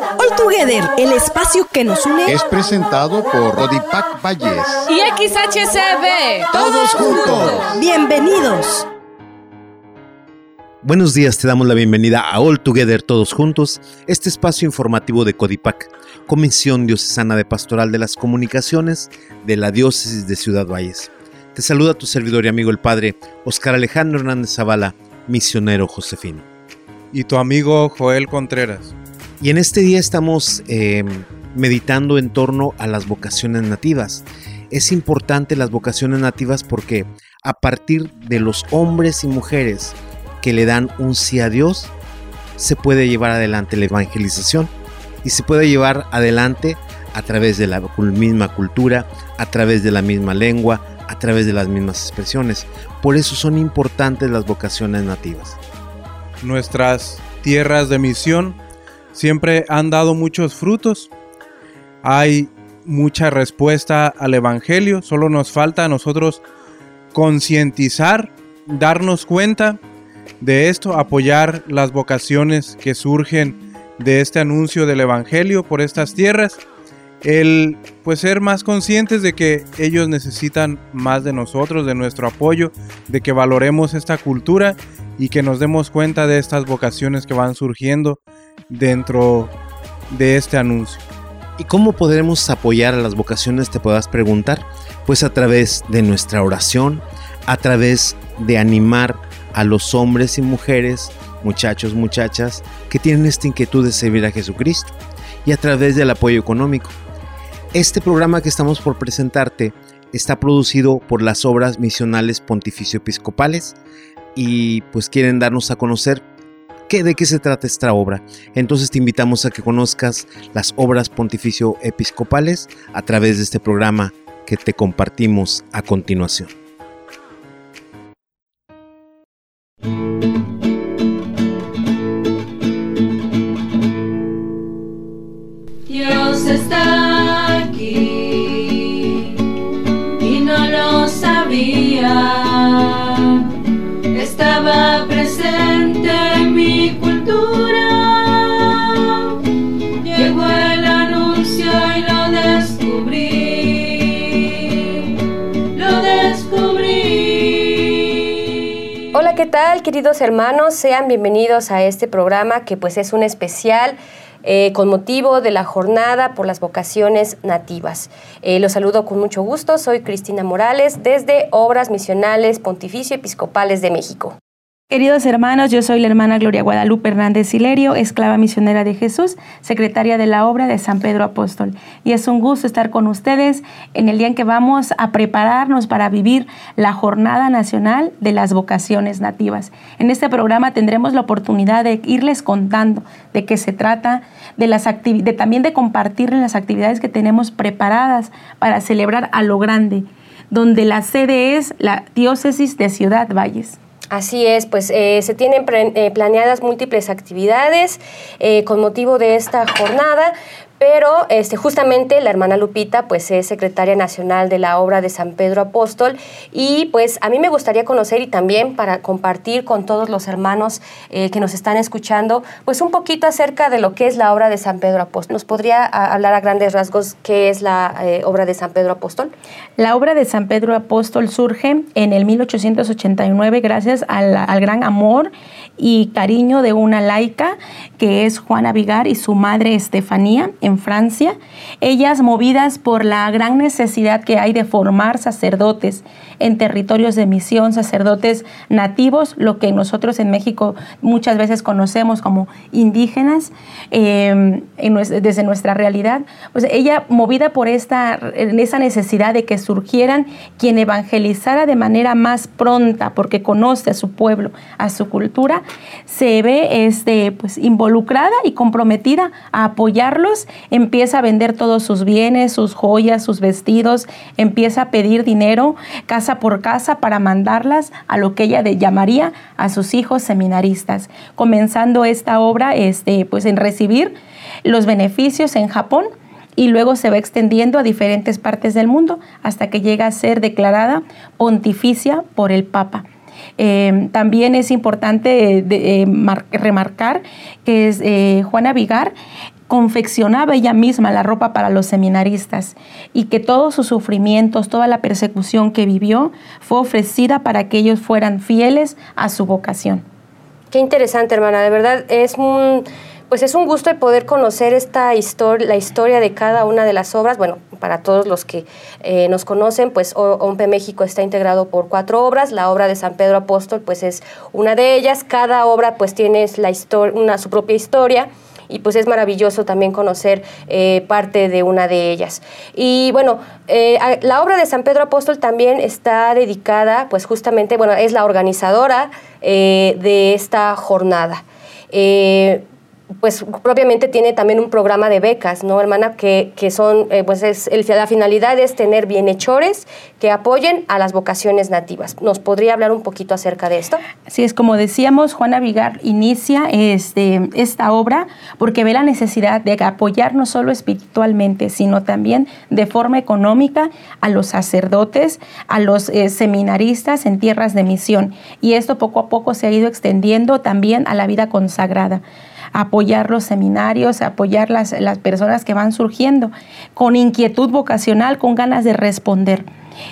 All Together, el espacio que nos une, es presentado por Rodipac Valles y XHCB. Todos juntos. Bienvenidos. Buenos días, te damos la bienvenida a All Together Todos Juntos, este espacio informativo de Codipac, Comisión Diocesana de Pastoral de las Comunicaciones de la Diócesis de Ciudad Valles. Te saluda tu servidor y amigo el Padre Oscar Alejandro Hernández Zavala, misionero josefino. Y tu amigo Joel Contreras. Y en este día estamos eh, meditando en torno a las vocaciones nativas. Es importante las vocaciones nativas porque a partir de los hombres y mujeres que le dan un sí a Dios, se puede llevar adelante la evangelización y se puede llevar adelante a través de la misma cultura, a través de la misma lengua, a través de las mismas expresiones. Por eso son importantes las vocaciones nativas. Nuestras tierras de misión siempre han dado muchos frutos. Hay mucha respuesta al Evangelio, solo nos falta a nosotros concientizar, darnos cuenta de esto, apoyar las vocaciones que surgen de este anuncio del Evangelio por estas tierras, el pues ser más conscientes de que ellos necesitan más de nosotros, de nuestro apoyo, de que valoremos esta cultura y que nos demos cuenta de estas vocaciones que van surgiendo dentro de este anuncio. ¿Y cómo podremos apoyar a las vocaciones? Te puedas preguntar. Pues a través de nuestra oración, a través de animar a los hombres y mujeres, muchachos, muchachas, que tienen esta inquietud de servir a Jesucristo, y a través del apoyo económico. Este programa que estamos por presentarte está producido por las obras misionales pontificio episcopales y pues quieren darnos a conocer de qué se trata esta obra. Entonces te invitamos a que conozcas las obras pontificio episcopales a través de este programa que te compartimos a continuación. Queridos hermanos? Sean bienvenidos a este programa que pues es un especial eh, con motivo de la jornada por las vocaciones nativas. Eh, los saludo con mucho gusto, soy Cristina Morales desde Obras Misionales Pontificio Episcopales de México. Queridos hermanos, yo soy la hermana Gloria Guadalupe Hernández Hilerio, esclava misionera de Jesús, secretaria de la obra de San Pedro Apóstol. Y es un gusto estar con ustedes en el día en que vamos a prepararnos para vivir la Jornada Nacional de las Vocaciones Nativas. En este programa tendremos la oportunidad de irles contando de qué se trata, de, de también de compartirles las actividades que tenemos preparadas para celebrar a lo grande, donde la sede es la diócesis de Ciudad Valles. Así es, pues eh, se tienen eh, planeadas múltiples actividades eh, con motivo de esta jornada, pero este, justamente la hermana Lupita pues es secretaria nacional de la obra de San Pedro Apóstol y pues a mí me gustaría conocer y también para compartir con todos los hermanos eh, que nos están escuchando pues un poquito acerca de lo que es la obra de San Pedro Apóstol. ¿Nos podría hablar a grandes rasgos qué es la eh, obra de San Pedro Apóstol? La obra de San Pedro Apóstol surge en el 1889 gracias al, gran amor y cariño de una laica que es Juana Vigar y su madre Estefanía Francia, ellas movidas por la gran necesidad que hay de formar sacerdotes en territorios de misión, sacerdotes nativos, lo que nosotros en México muchas veces conocemos como indígenas, em, desde nuestra realidad, pues ella movida por esta, esa necesidad de que surgieran quien evangelizara de manera más pronta, porque conoce a su pueblo, a su cultura, se ve este, pues, involucrada y comprometida a apoyarlos, empieza a vender todos sus bienes, sus joyas, sus vestidos, empieza a pedir dinero casa por casa para mandarlas a lo que ella llamaría a sus hijos seminaristas, comenzando esta obra este, pues, en recibir los beneficios en Japón y luego se va extendiendo a diferentes partes del mundo hasta que llega a ser declarada pontificia por el Papa. Eh, también es importante eh, remarcar que es, Juana Vigar confeccionaba ella misma la ropa para los seminaristas y que todos sus sufrimientos, toda la persecución que vivió fue ofrecida para que ellos fueran fieles a su vocación. Qué interesante, hermana. De verdad es un, pues es un gusto el poder conocer esta historia, la historia de cada una de las obras. Bueno, para todos los que eh, nos conocen, pues OMPE México está integrado por cuatro obras. La obra de San Pedro Apóstol, pues es una de ellas. Cada obra, pues tiene la una, su propia historia y pues es maravilloso también conocer eh, parte de una de ellas. Y bueno, eh, la obra de San Pedro Apóstol también está dedicada, pues justamente, bueno, es la organizadora de esta jornada pues propiamente tiene también un programa de becas, ¿no, hermana? Que, que son, eh, pues es, la finalidad es tener bienhechores que apoyen a las vocaciones nativas. ¿Nos podría hablar un poquito acerca de esto? Sí, es como decíamos, Juana Vigar inicia este, esta obra porque ve la necesidad de apoyar no solo espiritualmente, sino también de forma económica a los sacerdotes, a los eh, seminaristas en tierras de misión. Y esto poco a poco se ha ido extendiendo también a la vida consagrada apoyar los seminarios, apoyar las, las personas que van surgiendo, con inquietud vocacional, con ganas de responder.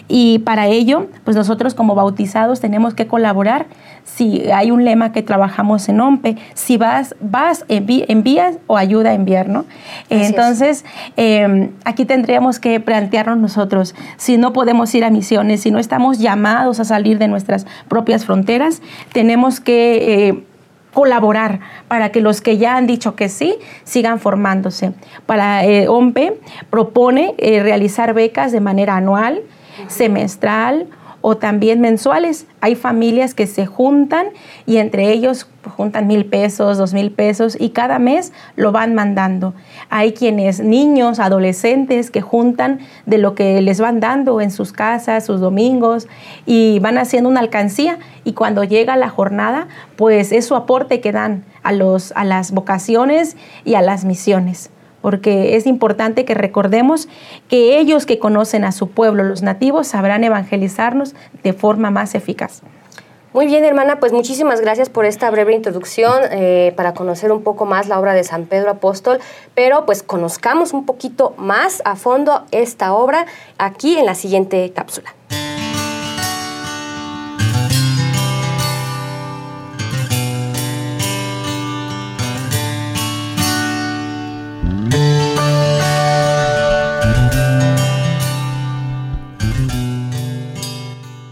Y para ello, pues nosotros como bautizados tenemos que colaborar. Si hay un lema que trabajamos en OMPE, si vas, vas, envías o ayuda a enviar, ¿no? Entonces, em, aquí tendríamos que plantearnos nosotros, si no podemos ir a misiones, si no estamos llamados a salir de nuestras propias fronteras, tenemos que... Eh, colaborar para que los que ya han dicho que sí sigan formándose. Para eh, OMPE propone eh, realizar becas de manera anual, semestral o también mensuales. Hay familias que se juntan y entre ellos juntan mil pesos, dos mil pesos y cada mes lo van mandando. Hay quienes, niños, adolescentes, que juntan de lo que les van dando en sus casas, sus domingos y van haciendo una alcancía y cuando llega la jornada, pues es su aporte que dan a, los, a las vocaciones y a las misiones porque es importante que recordemos que ellos que conocen a su pueblo, los nativos, sabrán evangelizarnos de forma más eficaz. Muy bien, hermana, pues muchísimas gracias por esta breve introducción eh, para conocer un poco más la obra de San Pedro Apóstol, pero pues conozcamos un poquito más a fondo esta obra aquí en la siguiente cápsula.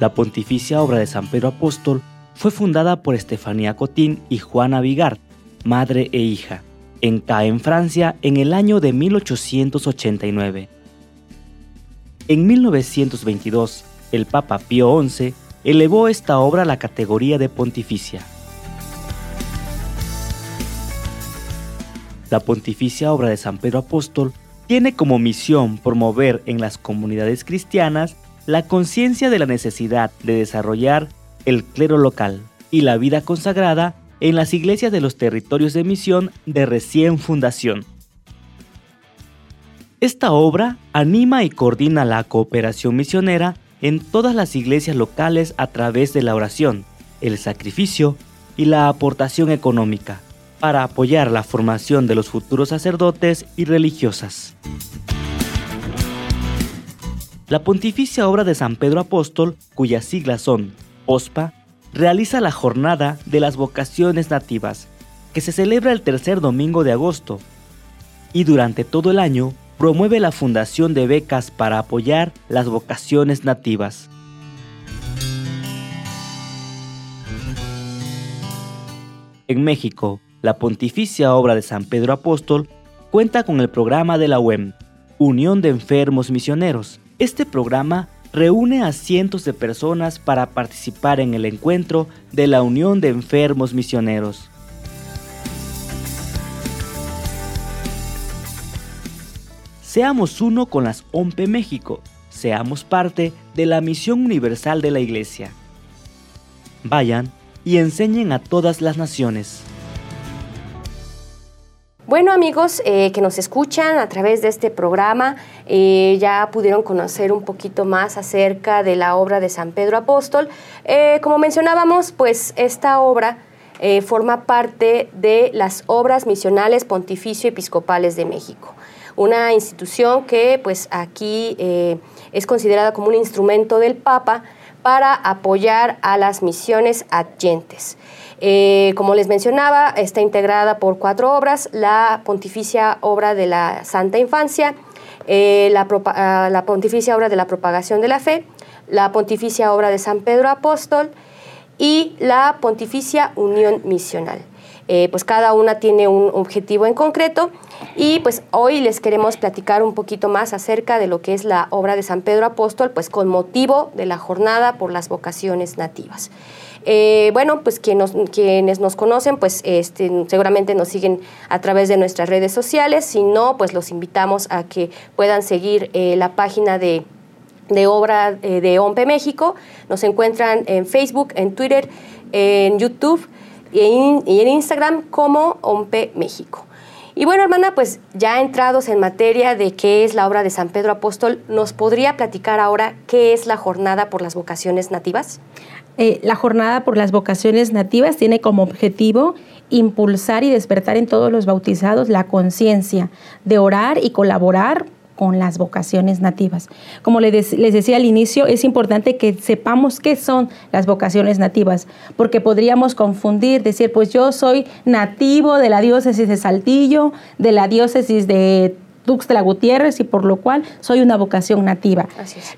La pontificia obra de San Pedro Apóstol fue fundada por Estefanía Cotín y Juana Vigard, madre e hija, en Caen, Francia, en el año de 1889. En 1922, el Papa Pío XI elevó esta obra a la categoría de pontificia. La pontificia obra de San Pedro Apóstol tiene como misión promover en las comunidades cristianas la conciencia de la necesidad de desarrollar el clero local y la vida consagrada en las iglesias de los territorios de misión de recién fundación. Esta obra anima y coordina la cooperación misionera en todas las iglesias locales a través de la oración, el sacrificio y la aportación económica para apoyar la formación de los futuros sacerdotes y religiosas. La pontificia obra de San Pedro Apóstol, cuyas siglas son OSPA, realiza la Jornada de las Vocaciones Nativas, que se celebra el tercer domingo de agosto, y durante todo el año promueve la fundación de becas para apoyar las vocaciones nativas. En México, la pontificia obra de San Pedro Apóstol cuenta con el programa de la UEM, Unión de Enfermos Misioneros, este programa reúne a cientos de personas para participar en el encuentro de la Unión de Enfermos Misioneros. Seamos uno con las OMPE México, seamos parte de la misión universal de la Iglesia. Vayan y enseñen a todas las naciones. Bueno amigos eh, que nos escuchan a través de este programa, eh, ya pudieron conocer un poquito más acerca de la obra de San Pedro Apóstol. Eh, como mencionábamos, pues esta obra forma parte de las obras misionales pontificio episcopales de México, una institución que pues aquí es considerada como un instrumento del Papa para apoyar a las misiones adyentes. Eh, como les mencionaba, está integrada por cuatro obras, la Pontificia Obra de la Santa Infancia, eh, ah, la, Pontificia Obra de la Propagación de la Fe, la Pontificia Obra de San Pedro Apóstol y la Pontificia Unión Misional. Eh, pues cada una tiene un objetivo en concreto y pues hoy les queremos platicar un poquito más acerca de lo que es la obra de San Pedro Apóstol, pues con motivo de la jornada por las vocaciones nativas. Eh, bueno, pues quienes nos conocen, pues este, seguramente nos siguen a través de nuestras redes sociales. Si no, pues los invitamos a que puedan seguir eh, la página de, obra eh, de OMPE México. Nos encuentran en Facebook, en Twitter, en YouTube y en, Instagram como OMPE México. Y bueno, hermana, pues ya entrados en materia de qué es la obra de San Pedro Apóstol, ¿nos podría platicar ahora qué es la jornada por las vocaciones nativas? Eh, la jornada por las vocaciones nativas tiene como objetivo impulsar y despertar en todos los bautizados la conciencia de orar y colaborar con las vocaciones nativas. Como les, decía al inicio, es importante que sepamos qué son las vocaciones nativas, porque podríamos confundir, decir, pues yo soy nativo de la diócesis de Saltillo, de la diócesis de Tuxtla Gutiérrez y por lo cual soy una vocación nativa.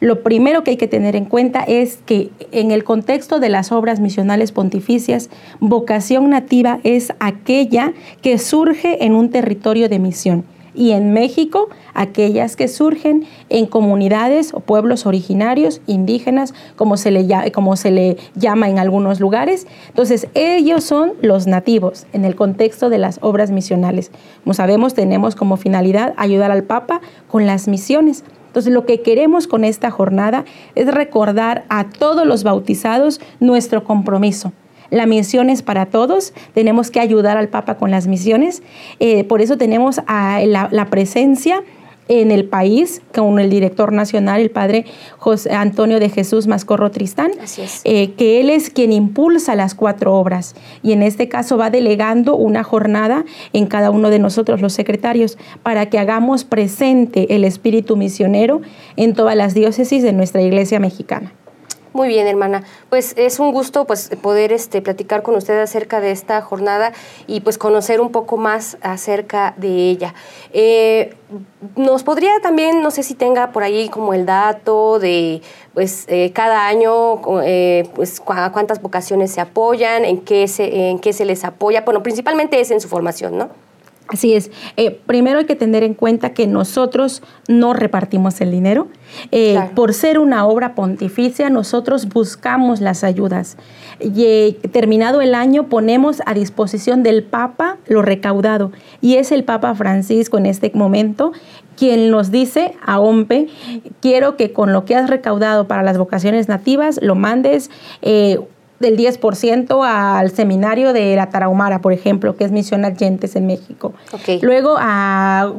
Lo primero que hay que tener en cuenta es que en el contexto de las obras misionales pontificias, vocación nativa es aquella que surge en un territorio de misión y en México aquellas que surgen en comunidades o pueblos originarios, indígenas, como se le, como se le llama en algunos lugares. Entonces, ellos son los nativos en el contexto de las obras misionales. Como sabemos, tenemos como finalidad ayudar al Papa con las misiones. Entonces, lo que queremos con esta jornada es recordar a todos los bautizados nuestro compromiso la misión es para todos, tenemos que ayudar al Papa con las misiones, eh, por eso tenemos la, presencia en el país con el director nacional, el padre José Antonio de Jesús Mascorro Tristán, eh, que él es quien impulsa las cuatro obras. Y en este caso va delegando una jornada en cada uno de nosotros los secretarios para que hagamos presente el espíritu misionero en todas las diócesis de nuestra iglesia mexicana. Muy bien, hermana. Pues es un gusto pues poder este platicar con usted acerca de esta jornada y pues conocer un poco más acerca de ella. Eh, nos podría también, no sé si tenga por ahí como el dato de pues eh, cada año eh, pues cuántas vocaciones se apoyan, en qué se en qué se les apoya. Bueno, principalmente es en su formación, ¿no? Así es. Eh, primero hay que tener en cuenta que nosotros no repartimos el dinero. Eh, por ser una obra pontificia, nosotros buscamos las ayudas. Y eh, terminado el año, ponemos a disposición del Papa lo recaudado. Y es el Papa Francisco en este momento quien nos dice a OMPE, quiero que con lo que has recaudado para las vocaciones nativas lo mandes del 10% al seminario de la Tarahumara, por ejemplo, que es Misión Allentes en México. Luego a,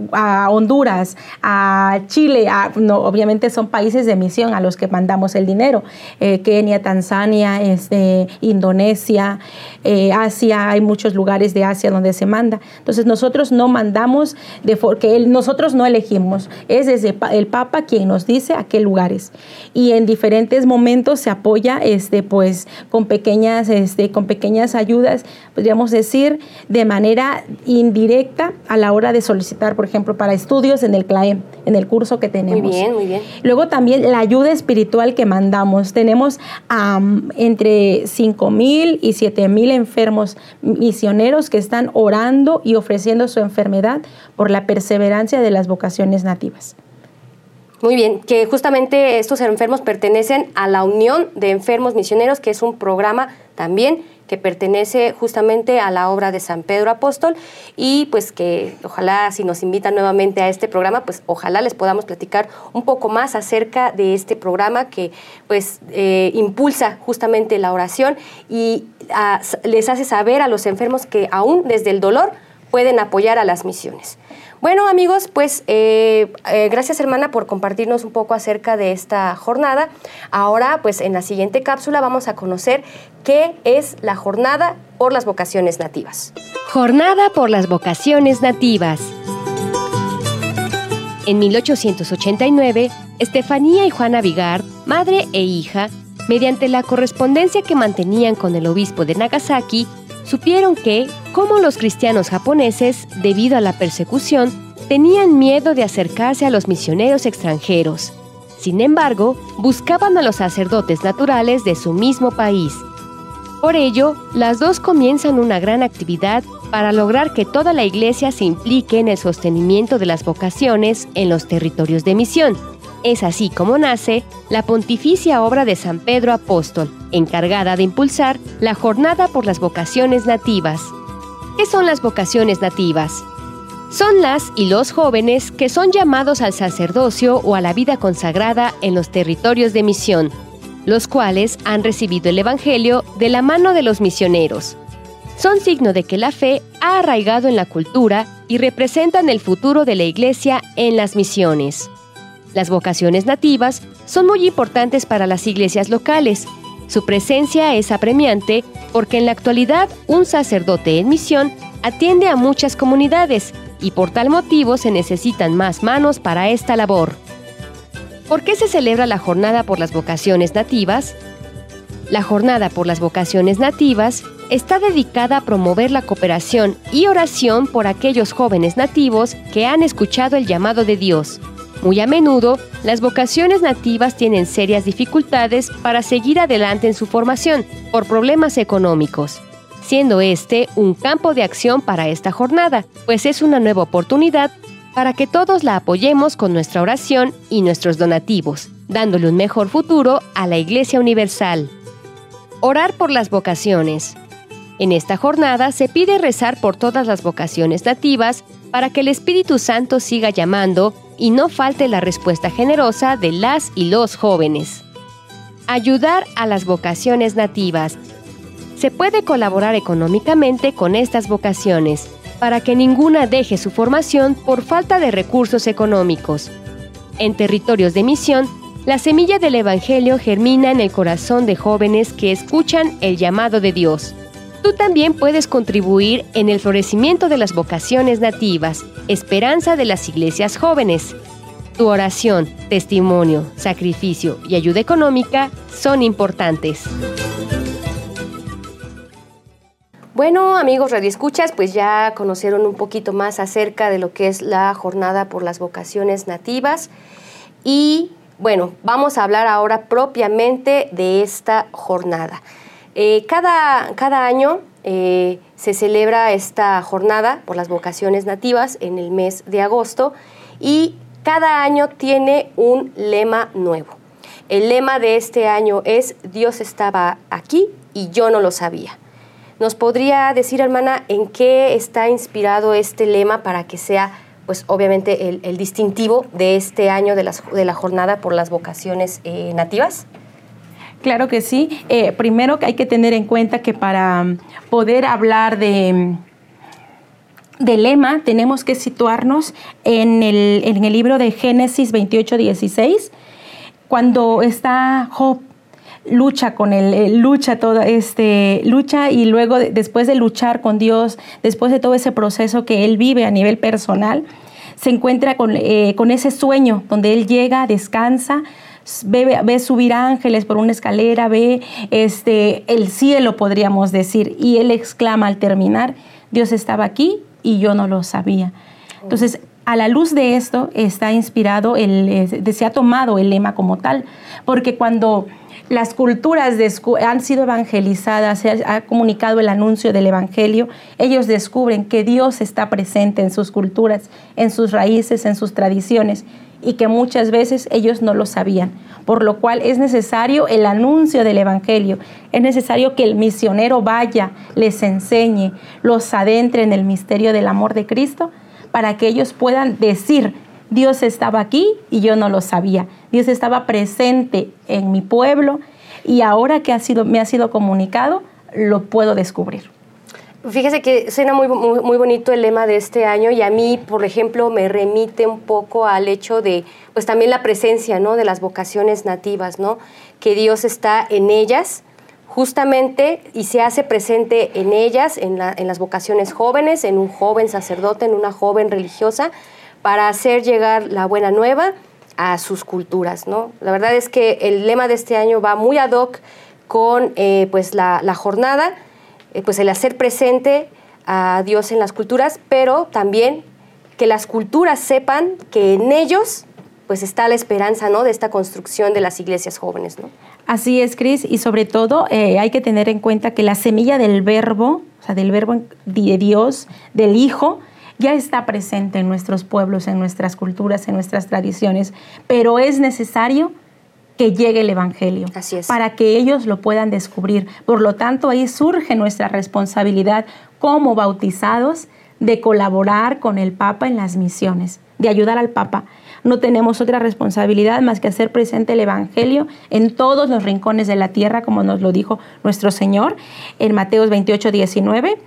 Honduras, a Chile, no, obviamente son países de misión a los que mandamos el dinero. Eh, Kenia, Tanzania, este, Indonesia, eh, Asia, hay muchos lugares de Asia donde se manda. Entonces nosotros no mandamos, de porque nosotros no elegimos, es desde el Papa quien nos dice a qué lugares. Y en diferentes momentos se apoya este, pues, con pequeñas, este, con pequeñas ayudas, podríamos decir, de manera indirecta a la hora de solicitar, por ejemplo, para estudios en el CLAEM, en el curso que tenemos. Muy bien, muy bien. Luego también la ayuda espiritual que mandamos. Tenemos entre 5 mil y 7 mil enfermos misioneros que están orando y ofreciendo su enfermedad por la perseverancia de las vocaciones nativas. Muy bien, que justamente estos enfermos pertenecen a la Unión de Enfermos Misioneros, que es un programa también que pertenece justamente a la obra de San Pedro Apóstol y pues que ojalá si nos invitan nuevamente a este programa, pues ojalá les podamos platicar un poco más acerca de este programa que pues eh, impulsa justamente la oración y ah, les hace saber a los enfermos que aún desde el dolor pueden apoyar a las misiones. Bueno amigos, pues eh, eh, gracias hermana por compartirnos un poco acerca de esta jornada. Ahora pues en la siguiente cápsula vamos a conocer qué es la jornada por las vocaciones nativas. Jornada por las vocaciones nativas. En 1889, Estefanía y Juana Vigard, madre e hija, mediante la correspondencia que mantenían con el obispo de Nagasaki, supieron que, como los cristianos japoneses, debido a la persecución, tenían miedo de acercarse a los misioneros extranjeros. Sin embargo, buscaban a los sacerdotes naturales de su mismo país. Por ello, las dos comienzan una gran actividad para lograr que toda la iglesia se implique en el sostenimiento de las vocaciones en los territorios de misión. Es así como nace la pontificia obra de San Pedro Apóstol, encargada de impulsar la jornada por las vocaciones nativas. ¿Qué son las vocaciones nativas? Son las y los jóvenes que son llamados al sacerdocio o a la vida consagrada en los territorios de misión, los cuales han recibido el Evangelio de la mano de los misioneros. Son signo de que la fe ha arraigado en la cultura y representan el futuro de la Iglesia en las misiones. Las vocaciones nativas son muy importantes para las iglesias locales. Su presencia es apremiante porque en la actualidad un sacerdote en misión atiende a muchas comunidades y por tal motivo se necesitan más manos para esta labor. ¿Por qué se celebra la Jornada por las Vocaciones Nativas? La Jornada por las Vocaciones Nativas está dedicada a promover la cooperación y oración por aquellos jóvenes nativos que han escuchado el llamado de Dios muy a menudo, las vocaciones nativas tienen serias dificultades para seguir adelante en su formación por problemas económicos, siendo este un campo de acción para esta jornada, pues es una nueva oportunidad para que todos la apoyemos con nuestra oración y nuestros donativos, dándole un mejor futuro a la Iglesia Universal. Orar por las vocaciones. En esta jornada se pide rezar por todas las vocaciones nativas para que el Espíritu Santo siga llamando y no falte la respuesta generosa de las y los jóvenes. Ayudar a las vocaciones nativas. Se puede colaborar económicamente con estas vocaciones para que ninguna deje su formación por falta de recursos económicos. En territorios de misión, la semilla del Evangelio germina en el corazón de jóvenes que escuchan el llamado de Dios. Tú también puedes contribuir en el florecimiento de las vocaciones nativas, esperanza de las iglesias jóvenes. Tu oración, testimonio, sacrificio y ayuda económica son importantes. Bueno, amigos Escuchas, pues ya conocieron un poquito más acerca de lo que es la jornada por las vocaciones nativas. Y bueno, vamos a hablar ahora propiamente de esta jornada. Eh, cada, cada, año eh, se celebra esta jornada por las vocaciones nativas en el mes de agosto y cada año tiene un lema nuevo. El lema de este año es Dios estaba aquí y yo no lo sabía. ¿Nos podría decir, hermana, en qué está inspirado este lema para que sea, pues obviamente, el, distintivo de este año de, de, la jornada por las vocaciones eh, nativas? Claro que sí. Eh, primero hay que tener en cuenta que para mm, poder hablar de, de lema tenemos que situarnos en el, en el libro de Génesis 28, 16, cuando está Job lucha con él, eh, lucha todo este, lucha y luego después de luchar con Dios, después de todo ese proceso que él vive a nivel personal, se encuentra con, eh, con ese sueño donde él llega, descansa, ve, subir ángeles por una escalera, ve este, el cielo, podríamos decir, y él exclama al terminar, Dios estaba aquí y yo no lo sabía. Entonces, a la luz de esto está inspirado, el, se ha tomado el lema como tal, porque cuando las culturas han sido evangelizadas, se ha, comunicado el anuncio del Evangelio, ellos descubren que Dios está presente en sus culturas, en sus raíces, en sus tradiciones y que muchas veces ellos no lo sabían. Por lo cual es necesario el anuncio del Evangelio, es necesario que el misionero vaya, les enseñe, los adentre en el misterio del amor de Cristo, para que ellos puedan decir, Dios estaba aquí y yo no lo sabía. Dios estaba presente en mi pueblo y ahora que ha sido, me ha sido comunicado, lo puedo descubrir. Fíjese que suena muy, muy, muy bonito el lema de este año y a mí, por ejemplo, me remite un poco al hecho de, pues también la presencia, ¿no? De las vocaciones nativas, ¿no? Que Dios está en ellas justamente y se hace presente en ellas, en, la- en las vocaciones jóvenes, en un joven sacerdote, en una joven religiosa, para hacer llegar la buena nueva a sus culturas, ¿no? La verdad es que el lema de este año va muy ad hoc con eh, pues la, la jornada, eh, pues el hacer presente a Dios en las culturas, pero también que las culturas sepan que en ellos pues está la esperanza, ¿no? De esta construcción de las iglesias jóvenes. Así es, Cris, y sobre todo eh, hay que tener en cuenta que la semilla del verbo, o sea, del verbo de Dios, del Hijo, ya está presente en nuestros pueblos, en nuestras culturas, en nuestras tradiciones, pero es necesario que llegue el Evangelio Así es. para que ellos lo puedan descubrir. Por lo tanto, ahí surge nuestra responsabilidad como bautizados de colaborar con el Papa en las misiones, de ayudar al Papa. No tenemos otra responsabilidad más que hacer presente el Evangelio en todos los rincones de la tierra, como nos lo dijo nuestro Señor en Mateos 28, 19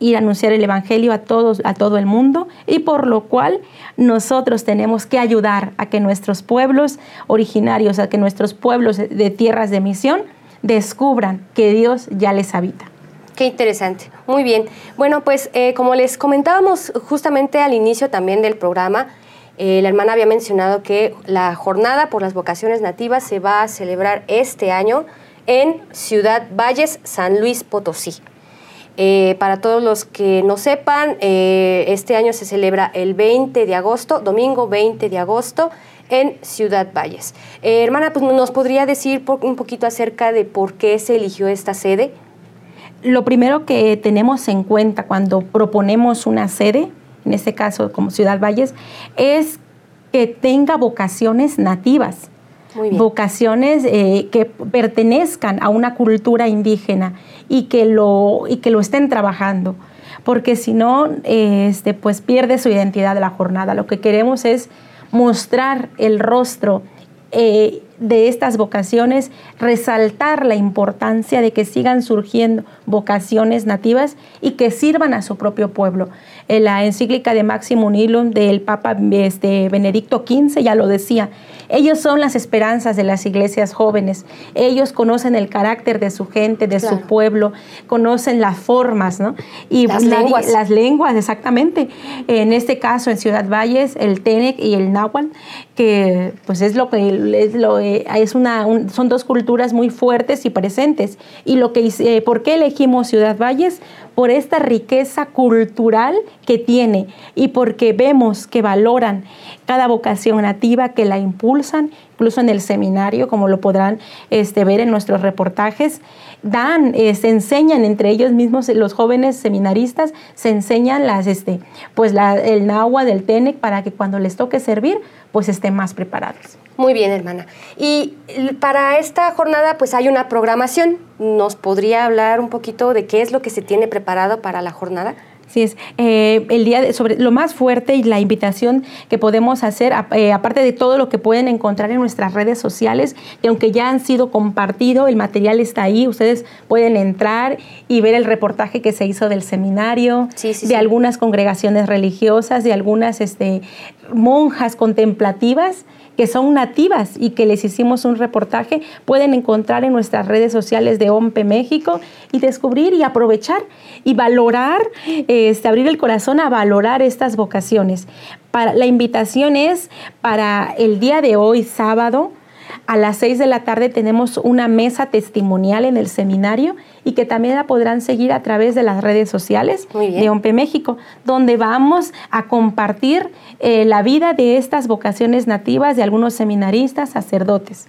ir a anunciar el Evangelio a todos, a todo el mundo, y por lo cual nosotros tenemos que ayudar a que nuestros pueblos originarios, a que nuestros pueblos de tierras de misión descubran que Dios ya les habita. Qué interesante. Muy bien. Bueno, pues eh, como les comentábamos justamente al inicio también del programa, eh, la hermana había mencionado que la jornada por las vocaciones nativas se va a celebrar este año en Ciudad Valles, San Luis Potosí. Eh, para todos los que no sepan, eh, este año se celebra el 20 de agosto, domingo 20 de agosto, en Ciudad Valles. Eh, hermana, pues nos podría decir un poquito acerca de por qué se eligió esta sede. Lo primero que tenemos en cuenta cuando proponemos una sede, en este caso como Ciudad Valles, es que tenga vocaciones nativas. Vocaciones eh, que pertenezcan a una cultura indígena y que lo, y que lo estén trabajando. Porque si no, este, pues pierde su identidad de la jornada. Lo que queremos es mostrar el rostro eh, de estas vocaciones, resaltar la importancia de que sigan surgiendo vocaciones nativas y que sirvan a su propio pueblo. En la encíclica de Maximum Illum del Papa este, Benedicto XV ya lo decía, ellos son las esperanzas de las iglesias jóvenes, ellos conocen el carácter de su gente, de Claro. su pueblo, conocen las formas, ¿no? Y Las nadie- lenguas. las lenguas, exactamente. En este caso, en Ciudad Valles, el Tenec y el Náhuatl, pues es lo que es, lo, eh, es una, un- son dos culturas muy fuertes y presentes. Y lo que eh, ¿por qué elegimos Ciudad Valles? Por esta riqueza cultural que tiene y porque vemos que valoran cada vocación nativa, que la impulsan, incluso en el seminario, como lo podrán este, ver en nuestros reportajes, dan, se enseñan entre ellos mismos, los jóvenes seminaristas, se enseñan las, este, pues el náhuatl del Tenec para que cuando les toque servir, pues estén más preparados. Muy bien, hermana. Y para esta jornada, pues hay una programación. ¿Nos podría hablar un poquito de qué es lo que se tiene preparado para la jornada? Así es. Eh, el día de- sobre lo más fuerte y la invitación que podemos hacer, a- eh, aparte de todo lo que pueden encontrar en nuestras redes sociales, que aunque ya han sido compartido, el material está ahí, ustedes pueden entrar y ver el reportaje que se hizo del seminario, Sí, sí, de sí. algunas congregaciones religiosas, de algunas este, monjas contemplativas que son nativas y que les hicimos un reportaje, pueden encontrar en nuestras redes sociales de OMPE México y descubrir y aprovechar y valorar, este, abrir el corazón a valorar estas vocaciones. Para, la invitación es para el día de hoy, sábado, a las 6 de la tarde tenemos una mesa testimonial en el seminario y que también la podrán seguir a través de las redes sociales de OMPE México, donde vamos a compartir eh, la vida de estas vocaciones nativas de algunos seminaristas, sacerdotes.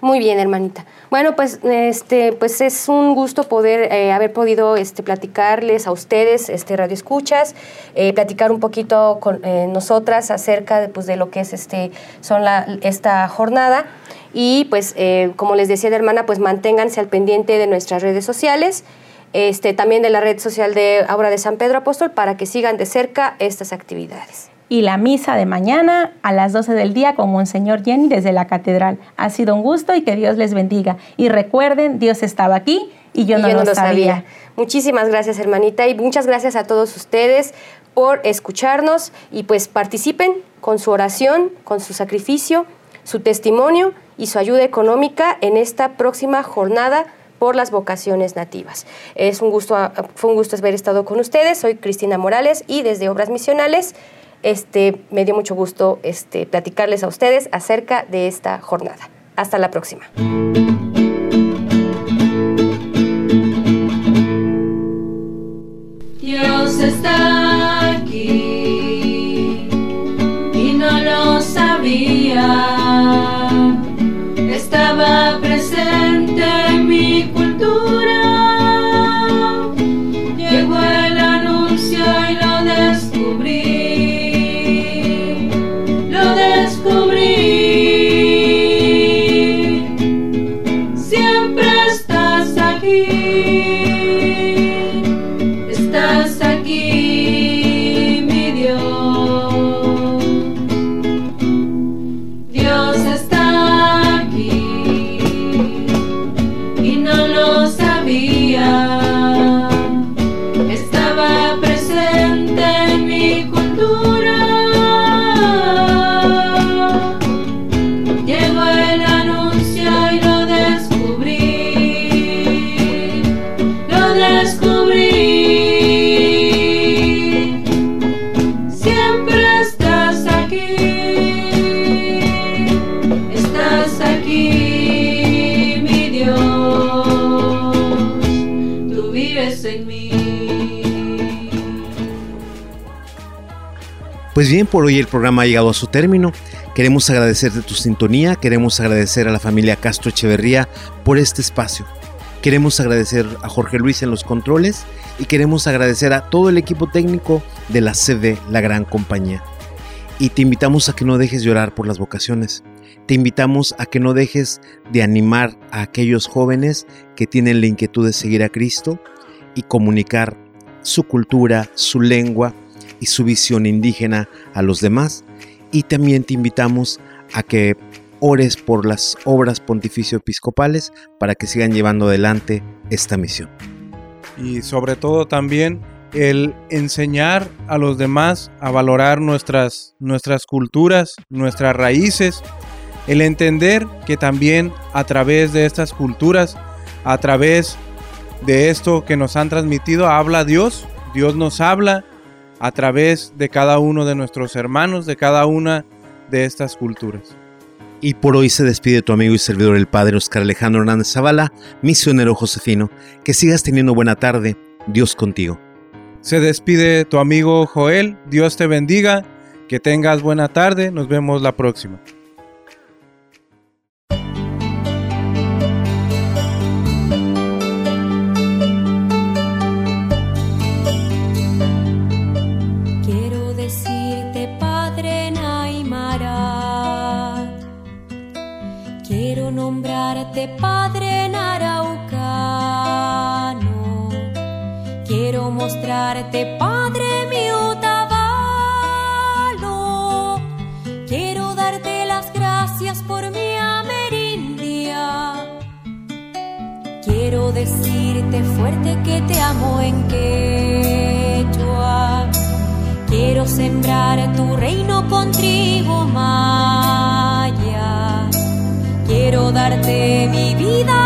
Muy bien, hermanita. Bueno, pues este, pues es un gusto poder eh, haber podido este, platicarles a ustedes, este, Radio Escuchas, eh, platicar un poquito con eh, nosotras acerca de, pues, de lo que es este, son la, esta jornada. Y pues, eh, como les decía la hermana, pues manténganse al pendiente de nuestras redes sociales, este, también de la red social de Aura de San Pedro Apóstol, para que sigan de cerca estas actividades. Y la misa de mañana a las 12 del día con Monseñor Jenny desde la catedral. Ha sido un gusto y que Dios les bendiga. Y recuerden, Dios estaba aquí Y yo no, lo, sabía. Muchísimas gracias, hermanita, y muchas gracias a todos ustedes por escucharnos y pues participen con su oración, con su sacrificio, su testimonio y su ayuda económica en esta próxima jornada por las vocaciones nativas. Es un gusto, fue un gusto haber estado con ustedes. Soy Cristina Morales y desde Obras Misionales este, me dio mucho gusto este, platicarles a ustedes acerca de esta jornada. Hasta la próxima. Dios está Pues bien, por hoy el programa ha llegado a su término. Queremos agradecerte tu sintonía, queremos agradecer a la familia Castro Echeverría por este espacio. Queremos agradecer a Jorge Luis en los controles y queremos agradecer a todo el equipo técnico de la CD La Gran Compañía. Y te invitamos a que no dejes llorar por las vocaciones. Te invitamos a que no dejes de animar a aquellos jóvenes que tienen la inquietud de seguir a Cristo y comunicar su cultura, su lengua y su visión indígena a los demás. Y también te invitamos a que ores por las obras pontificio episcopales para que sigan llevando adelante esta misión. y sobre todo también el enseñar a los demás a valorar nuestras, nuestras culturas, nuestras raíces, el entender que también a través de estas culturas, a través de esto que nos han transmitido, habla Dios, Dios nos habla a través de cada uno de nuestros hermanos, de cada una de estas culturas. Y por hoy se despide tu amigo y servidor el Padre Oscar Alejandro Hernández Zavala, misionero Josefino. Que sigas teniendo buena tarde. Dios contigo. Se despide tu amigo Joel, Dios te bendiga, que tengas buena tarde, nos vemos la próxima. Mostrarte, Padre mi Otavalo. Quiero darte las gracias por mi amerindia. Quiero decirte fuerte que te amo en quechua. Quiero sembrar tu reino con trigo maya. Quiero darte mi vida